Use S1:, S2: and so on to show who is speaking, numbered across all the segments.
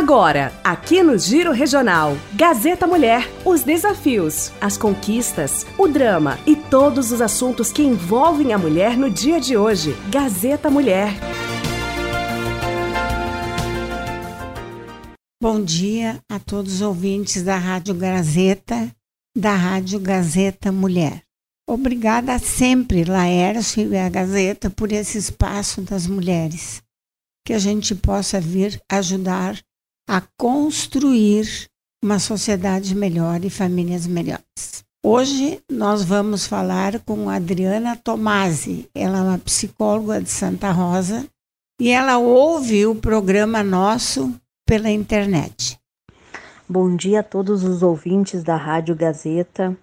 S1: Agora, aqui no Giro Regional, Gazeta Mulher, os desafios, as conquistas, o drama e todos os assuntos que envolvem a mulher no dia de hoje. Gazeta Mulher.
S2: Bom dia a todos os ouvintes da Rádio Gazeta, da Rádio Gazeta Mulher. Obrigada sempre, Laércio e a Gazeta, por esse espaço das mulheres. Que a gente possa vir ajudar a construir uma sociedade melhor e famílias melhores. Hoje nós vamos falar com Adriana Tomasi. Ela é uma psicóloga de Santa Rosa e ela ouve o programa nosso pela internet.
S3: Bom dia a todos os ouvintes da Rádio Gazeta,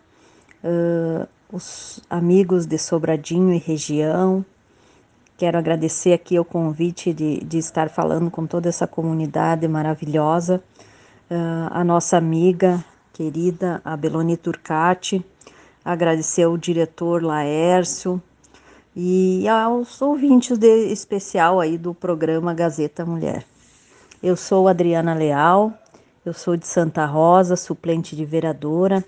S3: uh, os amigos de Sobradinho e região, Quero agradecer aqui o convite de, de estar falando com toda essa comunidade maravilhosa, uh, a nossa amiga querida, a Beloni Turcati, agradecer ao diretor Laércio e aos ouvintes de, especial aí do programa Gazeta Mulher. Eu sou Adriana Leal, eu sou de Santa Rosa, suplente de vereadora,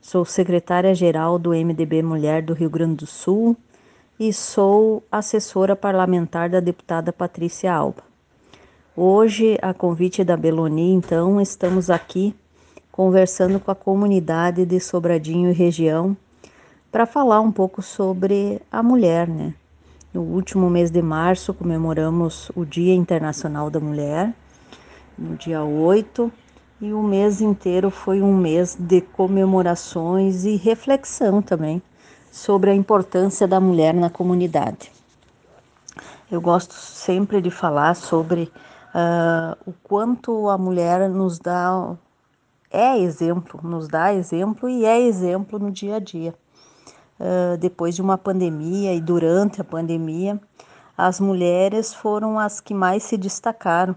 S3: sou secretária-geral do MDB Mulher do Rio Grande do Sul e sou assessora parlamentar da deputada Patrícia Alba. Hoje, a convite da Beloni, então, estamos aqui conversando com a comunidade de Sobradinho e região para falar um pouco sobre a mulher, né? No último mês de março comemoramos o Dia Internacional da Mulher, no dia 8, e o mês inteiro foi um mês de comemorações e reflexão também sobre a importância da mulher na comunidade. Eu gosto sempre de falar sobre uh, o quanto a mulher nos dá, é exemplo, nos dá exemplo e é exemplo no dia a dia. Uh, depois de uma pandemia e durante a pandemia, as mulheres foram as que mais se destacaram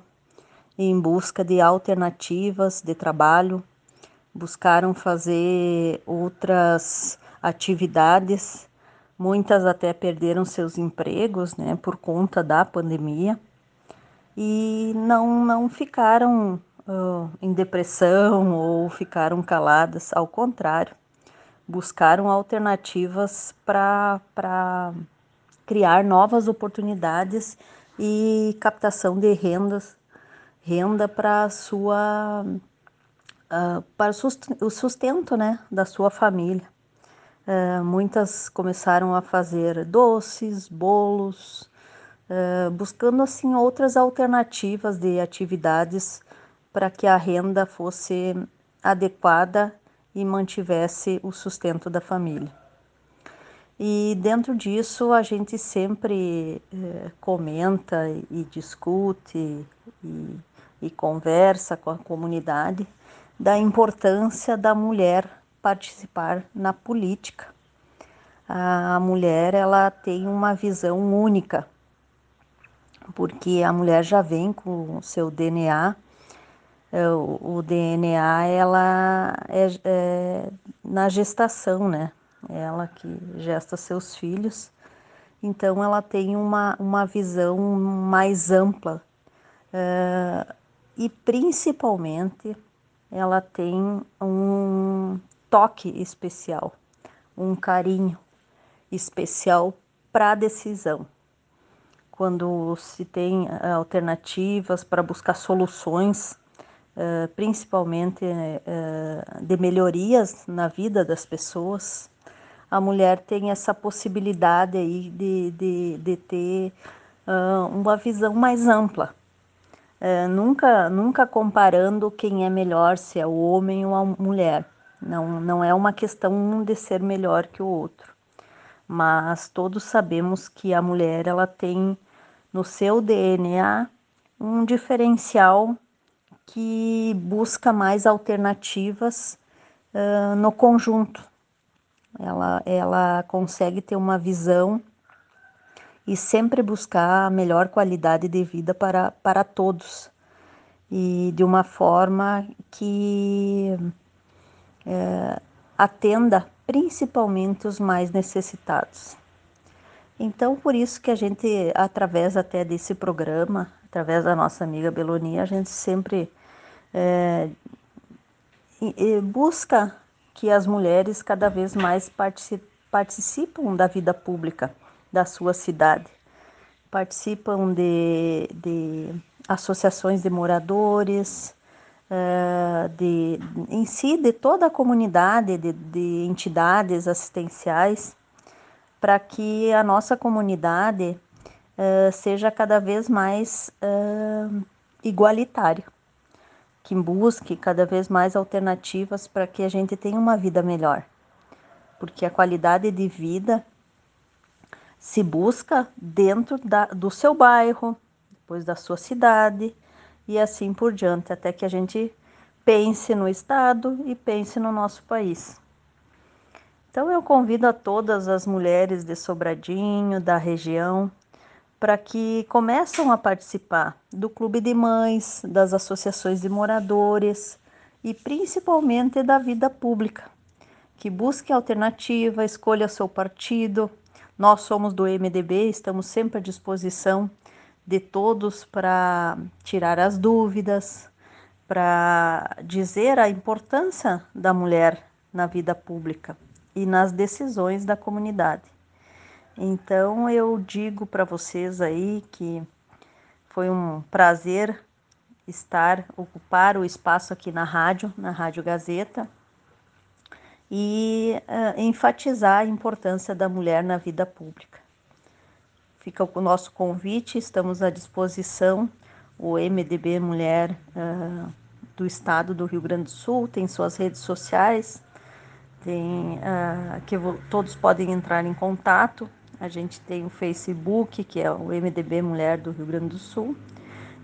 S3: em busca de alternativas de trabalho, buscaram fazer outras atividades, muitas até perderam seus empregos, né, por conta da pandemia. E não não ficaram uh, em depressão ou ficaram caladas, ao contrário, buscaram alternativas para criar novas oportunidades e captação de rendas, renda para sua uh, para o sustento né, da sua família. Uh, muitas começaram a fazer doces, bolos, uh, buscando assim outras alternativas de atividades para que a renda fosse adequada e mantivesse o sustento da família. E dentro disso a gente sempre uh, comenta e discute e, e conversa com a comunidade da importância da mulher participar na política. A mulher ela tem uma visão única, porque a mulher já vem com o seu DNA. É, o, DNA ela é, é na gestação, né? É ela que gesta seus filhos. Então ela tem uma, uma visão mais ampla uh, e principalmente ela tem um toque especial, um carinho especial para a decisão. Quando se tem eh, alternativas para buscar soluções, eh, principalmente eh, de melhorias na vida das pessoas, a mulher tem essa possibilidade aí de, de, de ter uma visão mais ampla. nunca, nunca comparando quem é melhor, se é o homem ou a mulher, não, não é uma questão de ser melhor que o outro, mas todos sabemos que a mulher ela tem no seu DNA um diferencial que busca mais alternativas uh, no conjunto. Ela, ela consegue ter uma visão e sempre buscar a melhor qualidade de vida para, para todos e de uma forma que é, atenda principalmente os mais necessitados. Então, por isso que a gente, através até desse programa, através da nossa amiga Belonia, a gente sempre é, busca que as mulheres cada vez mais participam da vida pública da sua cidade, participam de, de associações de moradores, uh, de, em si de toda a comunidade, de, de entidades assistenciais, para que a nossa comunidade uh, seja cada vez mais uh, igualitária, que busque cada vez mais alternativas para que a gente tenha uma vida melhor, porque a qualidade de vida se busca dentro da, do seu bairro, depois da sua cidade e assim por diante, até que a gente pense no Estado e pense no nosso país. Então eu convido a todas as mulheres de Sobradinho, da região, para que começam a participar do clube de mães, das associações de moradores e principalmente da vida pública, que busque alternativa, escolha seu partido. Nós somos do MDB, estamos sempre à disposição de todos para tirar as dúvidas, para dizer a importância da mulher na vida pública e nas decisões da comunidade. Então eu digo para vocês aí que foi um prazer estar, ocupar o espaço aqui na rádio, na Rádio Gazeta, e uh, enfatizar a importância da mulher na vida pública. Fica o nosso convite, estamos à disposição. O MDB Mulher uh, do Estado do Rio Grande do Sul tem suas redes sociais, tem uh, que todos podem entrar em contato. A gente tem o Facebook, que é o MDB Mulher do Rio Grande do Sul,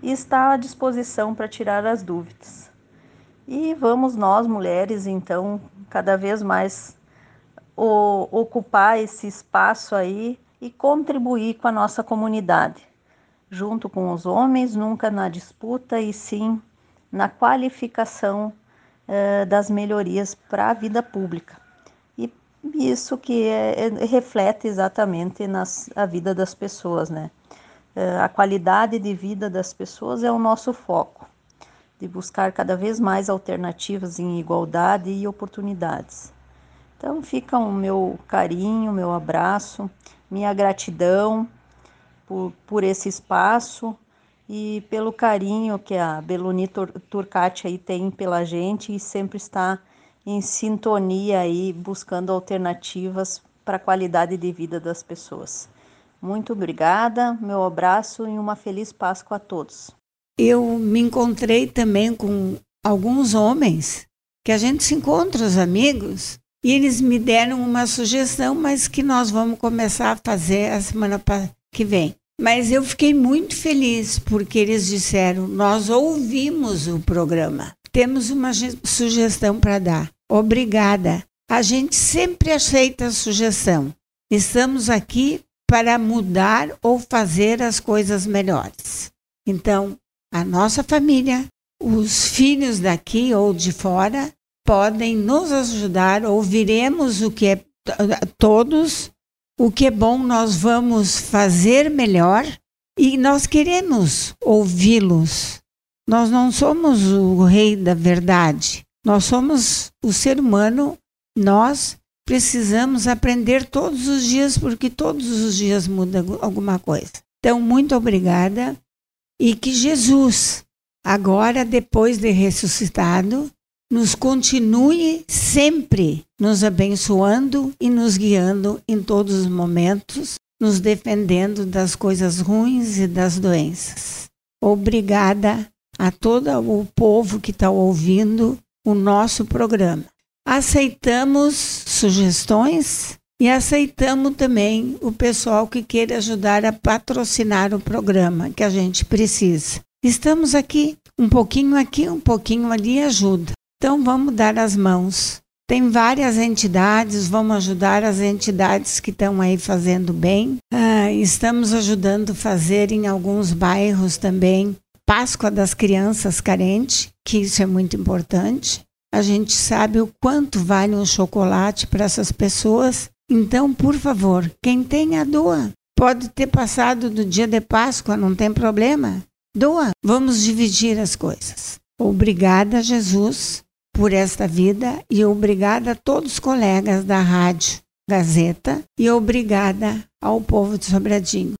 S3: e está à disposição para tirar as dúvidas. E vamos nós, mulheres, então, cada vez mais o, ocupar esse espaço aí e contribuir com a nossa comunidade, junto com os homens, nunca na disputa e sim na qualificação eh, das melhorias para a vida pública. E isso que é, é, reflete exatamente nas, a vida das pessoas, né? Eh, a qualidade de vida das pessoas é o nosso foco, de buscar cada vez mais alternativas em igualdade e oportunidades. Então fica o meu carinho, meu abraço minha gratidão por, por esse espaço e pelo carinho que a Beluni Turcati aí tem pela gente e sempre está em sintonia aí buscando alternativas para a qualidade de vida das pessoas. Muito obrigada, meu abraço e uma feliz Páscoa a todos.
S2: Eu me encontrei também com alguns homens que a gente se encontra os amigos e eles me deram uma sugestão, mas que nós vamos começar a fazer a semana que vem. Mas eu fiquei muito feliz porque eles disseram: nós ouvimos o programa, temos uma sugestão para dar. Obrigada. A gente sempre aceita a sugestão. Estamos aqui para mudar ou fazer as coisas melhores. Então, a nossa família, os filhos daqui ou de fora, podem nos ajudar, ouviremos o que é todos, o que é bom nós vamos fazer melhor e nós queremos ouvi-los. Nós não somos o rei da verdade, nós somos o ser humano, nós precisamos aprender todos os dias, porque todos os dias muda alguma coisa. Então, muito obrigada e que Jesus, agora, depois de ressuscitado, nos continue sempre nos abençoando e nos guiando em todos os momentos, nos defendendo das coisas ruins e das doenças. Obrigada a todo o povo que está ouvindo o nosso programa. Aceitamos sugestões e aceitamos também o pessoal que queira ajudar a patrocinar o programa que a gente precisa. Estamos aqui, um pouquinho aqui, um pouquinho ali ajuda. Então vamos dar as mãos. Tem várias entidades, vamos ajudar as entidades que estão aí fazendo bem. Ah, estamos ajudando a fazer em alguns bairros também Páscoa das Crianças Carentes, que isso é muito importante. A gente sabe o quanto vale um chocolate para essas pessoas. Então, por favor, quem tem a doa. Pode ter passado do dia de Páscoa, não tem problema. Doa. Vamos dividir as coisas. Obrigada, Jesus, por esta vida e obrigada a todos os colegas da Rádio Gazeta e obrigada ao povo de Sobradinho.